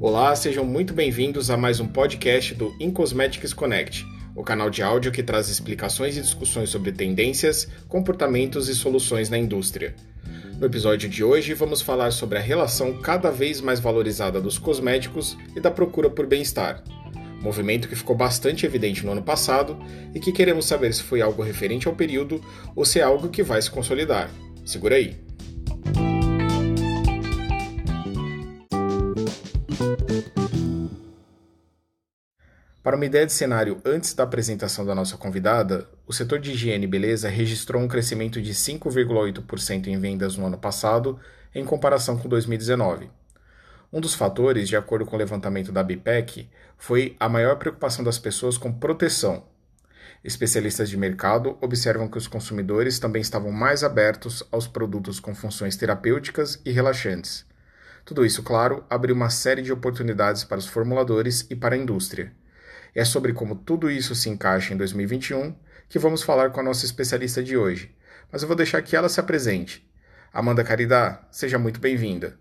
Olá, sejam muito bem-vindos a mais um podcast do InCosmetics Connect, o canal de áudio que traz explicações e discussões sobre tendências, comportamentos e soluções na indústria. No episódio de hoje, vamos falar sobre a relação cada vez mais valorizada dos cosméticos e da procura por bem-estar. Movimento que ficou bastante evidente no ano passado e que queremos saber se foi algo referente ao período ou se é algo que vai se consolidar. Segura aí! Para uma ideia de cenário antes da apresentação da nossa convidada, o setor de higiene e beleza registrou um crescimento de 5,8% em vendas no ano passado, em comparação com 2019. Um dos fatores, de acordo com o levantamento da BIPEC, foi a maior preocupação das pessoas com proteção. Especialistas de mercado observam que os consumidores também estavam mais abertos aos produtos com funções terapêuticas e relaxantes. Tudo isso, claro, abriu uma série de oportunidades para os formuladores e para a indústria. É sobre como tudo isso se encaixa em 2021 que vamos falar com a nossa especialista de hoje. Mas eu vou deixar que ela se apresente. Amanda Caridá, seja muito bem-vinda.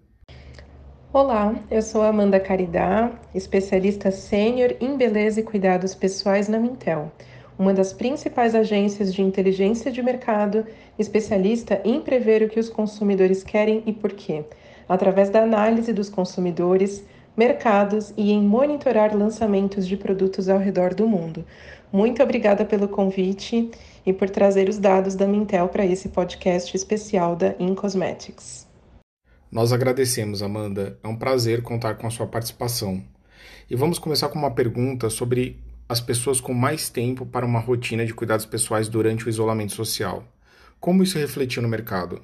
Olá, eu sou Amanda Caridá, especialista sênior em beleza e cuidados pessoais na Mintel, uma das principais agências de inteligência de mercado, especialista em prever o que os consumidores querem e por quê, através da análise dos consumidores, mercados e em monitorar lançamentos de produtos ao redor do mundo. Muito obrigada pelo convite e por trazer os dados da Mintel para esse podcast especial da InCosmetics. Nós agradecemos, Amanda. É um prazer contar com a sua participação. E vamos começar com uma pergunta sobre as pessoas com mais tempo para uma rotina de cuidados pessoais durante o isolamento social. Como isso refletiu no mercado?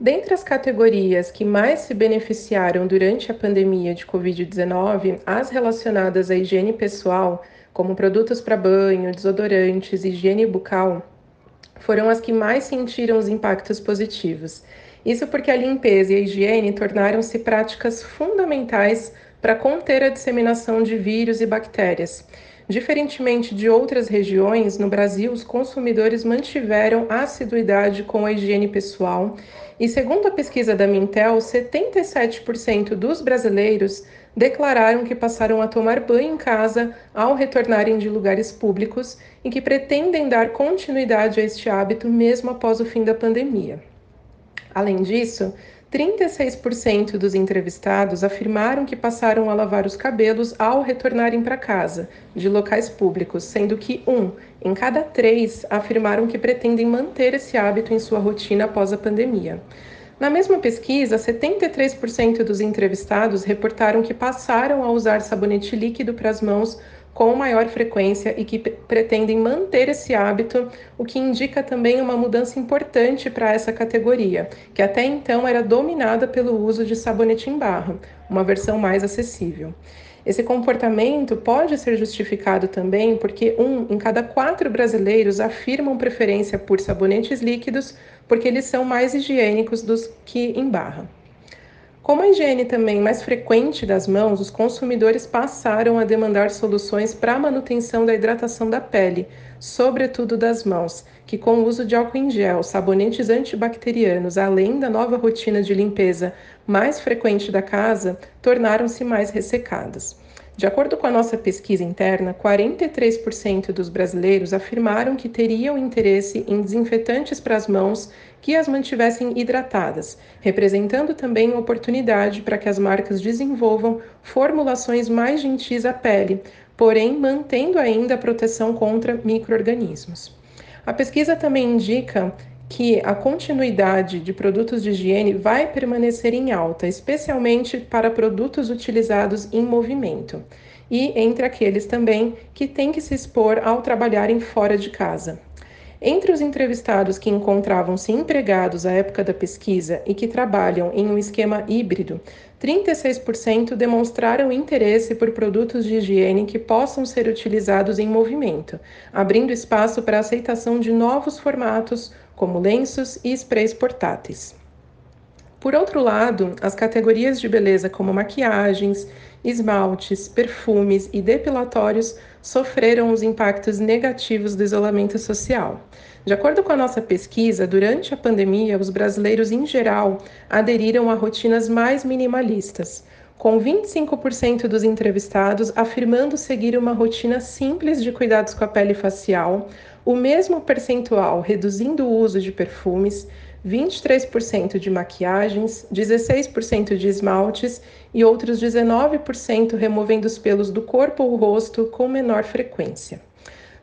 Dentre as categorias que mais se beneficiaram durante a pandemia de Covid-19, as relacionadas à higiene pessoal, como produtos para banho, desodorantes, higiene bucal, foram as que mais sentiram os impactos positivos. Isso porque a limpeza e a higiene tornaram-se práticas fundamentais para conter a disseminação de vírus e bactérias. Diferentemente de outras regiões, no Brasil, os consumidores mantiveram assiduidade com a higiene pessoal e, segundo a pesquisa da Mintel, 77% dos brasileiros declararam que passaram a tomar banho em casa ao retornarem de lugares públicos e que pretendem dar continuidade a este hábito mesmo após o fim da pandemia. Além disso, 36% dos entrevistados afirmaram que passaram a lavar os cabelos ao retornarem para casa, de locais públicos, sendo que um em cada três afirmaram que pretendem manter esse hábito em sua rotina após a pandemia. Na mesma pesquisa, 73% dos entrevistados reportaram que passaram a usar sabonete líquido para as mãos com maior frequência e que pretendem manter esse hábito, o que indica também uma mudança importante para essa categoria, que até então era dominada pelo uso de sabonete em barra, uma versão mais acessível. Esse comportamento pode ser justificado também porque um em cada quatro brasileiros afirmam preferência por sabonetes líquidos porque eles são mais higiênicos do que em barra. Como a higiene também é mais frequente das mãos, os consumidores passaram a demandar soluções para a manutenção da hidratação da pele, sobretudo das mãos, que com o uso de álcool em gel, sabonetes antibacterianos, além da nova rotina de limpeza mais frequente da casa, tornaram-se mais ressecadas. De acordo com a nossa pesquisa interna, 43% dos brasileiros afirmaram que teriam interesse em desinfetantes para as mãos que as mantivessem hidratadas, representando também oportunidade para que as marcas desenvolvam formulações mais gentis à pele, porém mantendo ainda a proteção contra microorganismos. A pesquisa também indica que a continuidade de produtos de higiene vai permanecer em alta, especialmente para produtos utilizados em movimento e entre aqueles também que têm que se expor ao trabalharem fora de casa. Entre os entrevistados que encontravam-se empregados à época da pesquisa e que trabalham em um esquema híbrido, 36% demonstraram interesse por produtos de higiene que possam ser utilizados em movimento, abrindo espaço para a aceitação de novos formatos como lenços e sprays portáteis. Por outro lado, as categorias de beleza como maquiagens, esmaltes, perfumes e depilatórios sofreram os impactos negativos do isolamento social. De acordo com a nossa pesquisa, durante a pandemia, os brasileiros em geral aderiram a rotinas mais minimalistas, com 25% dos entrevistados afirmando seguir uma rotina simples de cuidados com a pele facial, o mesmo percentual reduzindo o uso de perfumes, 23% de maquiagens, 16% de esmaltes e outros 19% removendo os pelos do corpo ou rosto com menor frequência.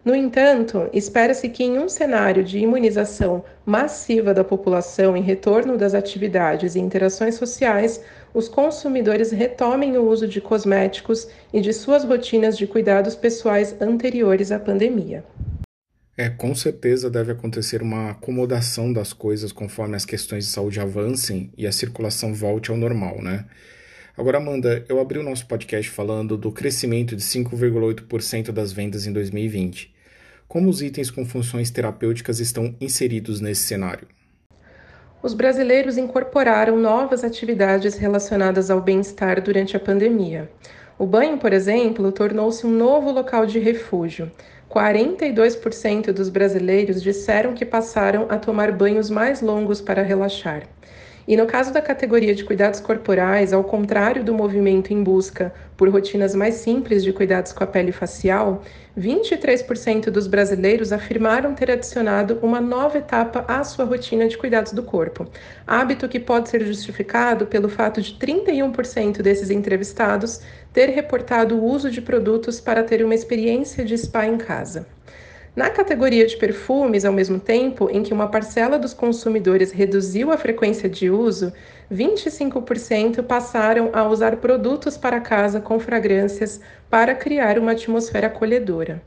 No entanto, espera-se que, em um cenário de imunização massiva da população em retorno das atividades e interações sociais, os consumidores retomem o uso de cosméticos e de suas rotinas de cuidados pessoais anteriores à pandemia. É, com certeza deve acontecer uma acomodação das coisas conforme as questões de saúde avancem e a circulação volte ao normal, né? Agora, Amanda, eu abri o nosso podcast falando do crescimento de 5,8% das vendas em 2020. Como os itens com funções terapêuticas estão inseridos nesse cenário? Os brasileiros incorporaram novas atividades relacionadas ao bem-estar durante a pandemia. O banho, por exemplo, tornou-se um novo local de refúgio. 42% dos brasileiros disseram que passaram a tomar banhos mais longos para relaxar. E no caso da categoria de cuidados corporais, ao contrário do movimento em busca por rotinas mais simples de cuidados com a pele facial, 23% dos brasileiros afirmaram ter adicionado uma nova etapa à sua rotina de cuidados do corpo, hábito que pode ser justificado pelo fato de 31% desses entrevistados ter reportado o uso de produtos para ter uma experiência de spa em casa. Na categoria de perfumes, ao mesmo tempo em que uma parcela dos consumidores reduziu a frequência de uso, 25% passaram a usar produtos para casa com fragrâncias para criar uma atmosfera acolhedora.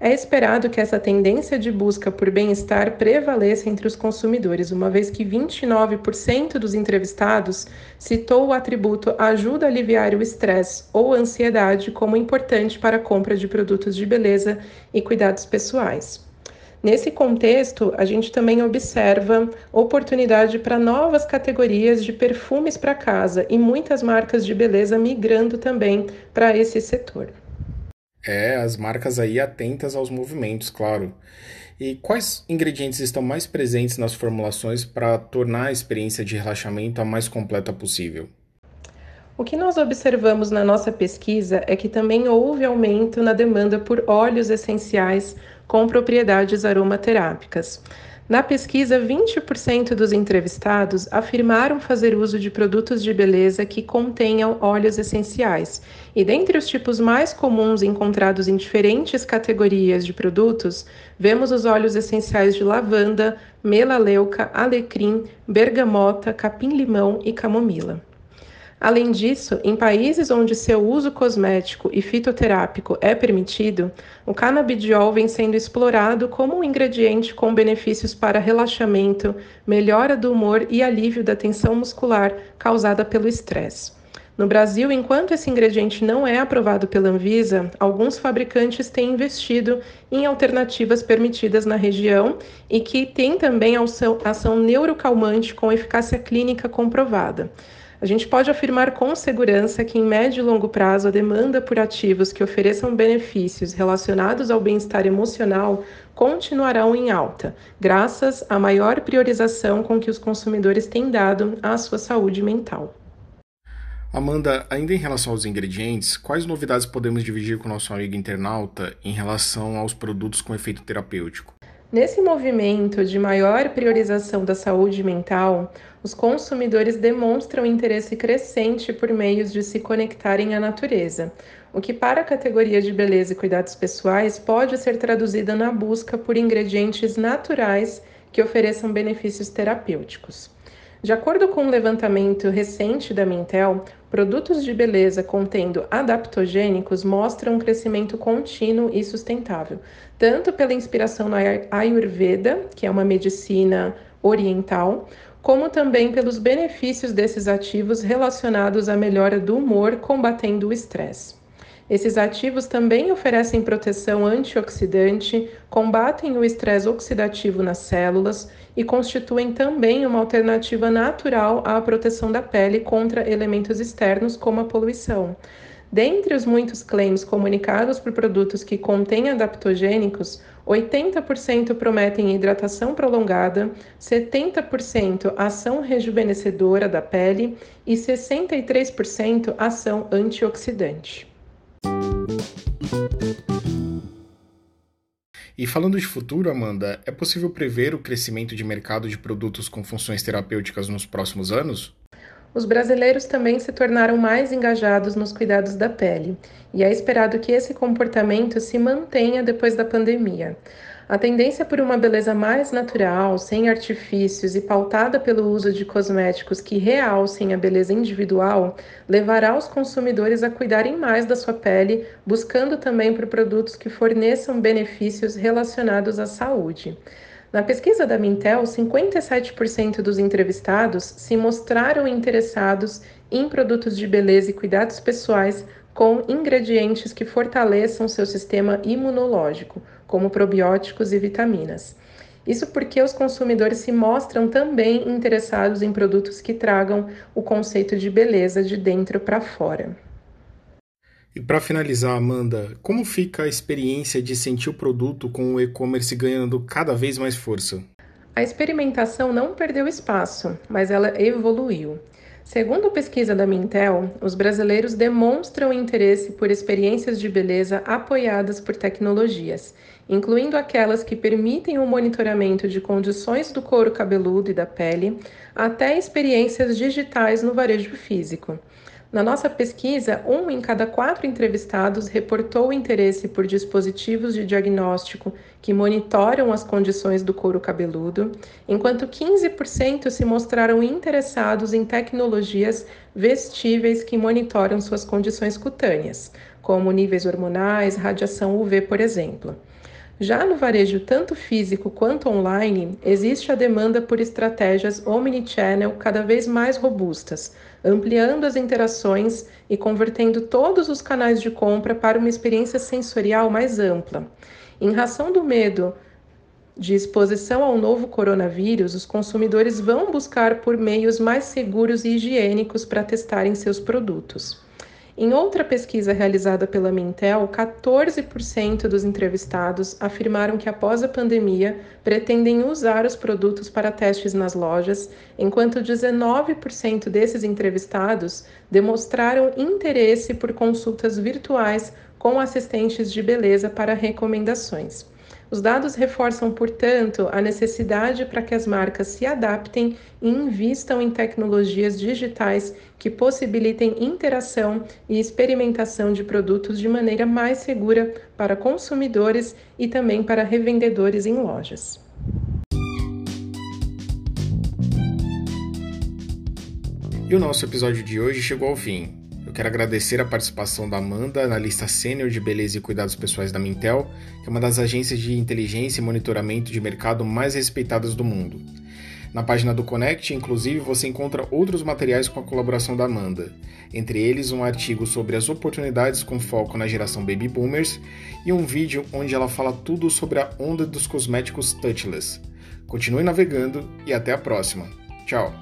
É esperado que essa tendência de busca por bem-estar prevaleça entre os consumidores, uma vez que 29% dos entrevistados citou o atributo ajuda a aliviar o estresse ou ansiedade como importante para a compra de produtos de beleza e cuidados pessoais. Nesse contexto, a gente também observa oportunidade para novas categorias de perfumes para casa e muitas marcas de beleza migrando também para esse setor. É, as marcas aí atentas aos movimentos, claro. E quais ingredientes estão mais presentes nas formulações para tornar a experiência de relaxamento a mais completa possível? O que nós observamos na nossa pesquisa é que também houve aumento na demanda por óleos essenciais com propriedades aromaterápicas. Na pesquisa, 20% dos entrevistados afirmaram fazer uso de produtos de beleza que contenham óleos essenciais. E dentre os tipos mais comuns encontrados em diferentes categorias de produtos, vemos os óleos essenciais de lavanda, melaleuca, alecrim, bergamota, capim-limão e camomila. Além disso, em países onde seu uso cosmético e fitoterápico é permitido, o canabidiol vem sendo explorado como um ingrediente com benefícios para relaxamento, melhora do humor e alívio da tensão muscular causada pelo estresse. No Brasil, enquanto esse ingrediente não é aprovado pela Anvisa, alguns fabricantes têm investido em alternativas permitidas na região e que têm também ação, neurocalmante com eficácia clínica comprovada. A gente pode afirmar com segurança que, em médio e longo prazo, a demanda por ativos que ofereçam benefícios relacionados ao bem-estar emocional continuarão em alta, graças à maior priorização com que os consumidores têm dado à sua saúde mental. Amanda, ainda em relação aos ingredientes, quais novidades podemos dividir com nosso amigo internauta em relação aos produtos com efeito terapêutico? Nesse movimento de maior priorização da saúde mental, os consumidores demonstram interesse crescente por meios de se conectarem à natureza, o que, para a categoria de beleza e cuidados pessoais, pode ser traduzida na busca por ingredientes naturais que ofereçam benefícios terapêuticos. De acordo com um levantamento recente da Mintel, produtos de beleza contendo adaptogênicos mostram um crescimento contínuo e sustentável, tanto pela inspiração na Ayurveda, que é uma medicina oriental, como também pelos benefícios desses ativos relacionados à melhora do humor combatendo o estresse. Esses ativos também oferecem proteção antioxidante, combatem o estresse oxidativo nas células e constituem também uma alternativa natural à proteção da pele contra elementos externos como a poluição. Dentre os muitos claims comunicados por produtos que contêm adaptogênicos, 80% prometem hidratação prolongada, 70% ação rejuvenescedora da pele e 63% ação antioxidante. E falando de futuro, Amanda, é possível prever o crescimento de mercado de produtos com funções terapêuticas nos próximos anos? Os brasileiros também se tornaram mais engajados nos cuidados da pele, e é esperado que esse comportamento se mantenha depois da pandemia. A tendência por uma beleza mais natural, sem artifícios e pautada pelo uso de cosméticos que realcem a beleza individual, levará os consumidores a cuidarem mais da sua pele, buscando também por produtos que forneçam benefícios relacionados à saúde. Na pesquisa da Mintel, 57% dos entrevistados se mostraram interessados em produtos de beleza e cuidados pessoais com ingredientes que fortaleçam seu sistema imunológico, como probióticos e vitaminas. Isso porque os consumidores se mostram também interessados em produtos que tragam o conceito de beleza de dentro para fora. E para finalizar, Amanda, como fica a experiência de sentir o produto com o e-commerce ganhando cada vez mais força? A experimentação não perdeu espaço, mas ela evoluiu. Segundo a pesquisa da Mintel, os brasileiros demonstram interesse por experiências de beleza apoiadas por tecnologias, incluindo aquelas que permitem o monitoramento de condições do couro cabeludo e da pele, até experiências digitais no varejo físico. Na nossa pesquisa, um em cada quatro entrevistados reportou interesse por dispositivos de diagnóstico que monitoram as condições do couro cabeludo, enquanto 15% se mostraram interessados em tecnologias vestíveis que monitoram suas condições cutâneas, como níveis hormonais, radiação UV, por exemplo. Já no varejo tanto físico quanto online, existe a demanda por estratégias omnichannel cada vez mais robustas, ampliando as interações e convertendo todos os canais de compra para uma experiência sensorial mais ampla. Em razão do medo de exposição ao novo coronavírus, os consumidores vão buscar por meios mais seguros e higiênicos para testarem seus produtos. Em outra pesquisa realizada pela Mintel, 14% dos entrevistados afirmaram que após a pandemia pretendem usar os produtos para testes nas lojas, enquanto 19% desses entrevistados demonstraram interesse por consultas virtuais com assistentes de beleza para recomendações. Os dados reforçam, portanto, a necessidade para que as marcas se adaptem e invistam em tecnologias digitais que possibilitem interação e experimentação de produtos de maneira mais segura para consumidores e também para revendedores em lojas. E o nosso episódio de hoje chegou ao fim. Eu quero agradecer a participação da Amanda, analista sênior de beleza e cuidados pessoais da Mintel, que é uma das agências de inteligência e monitoramento de mercado mais respeitadas do mundo. Na página do Connect, inclusive, você encontra outros materiais com a colaboração da Amanda, entre eles um artigo sobre as oportunidades com foco na geração Baby Boomers e um vídeo onde ela fala tudo sobre a onda dos cosméticos touchless. Continue navegando e até a próxima. Tchau!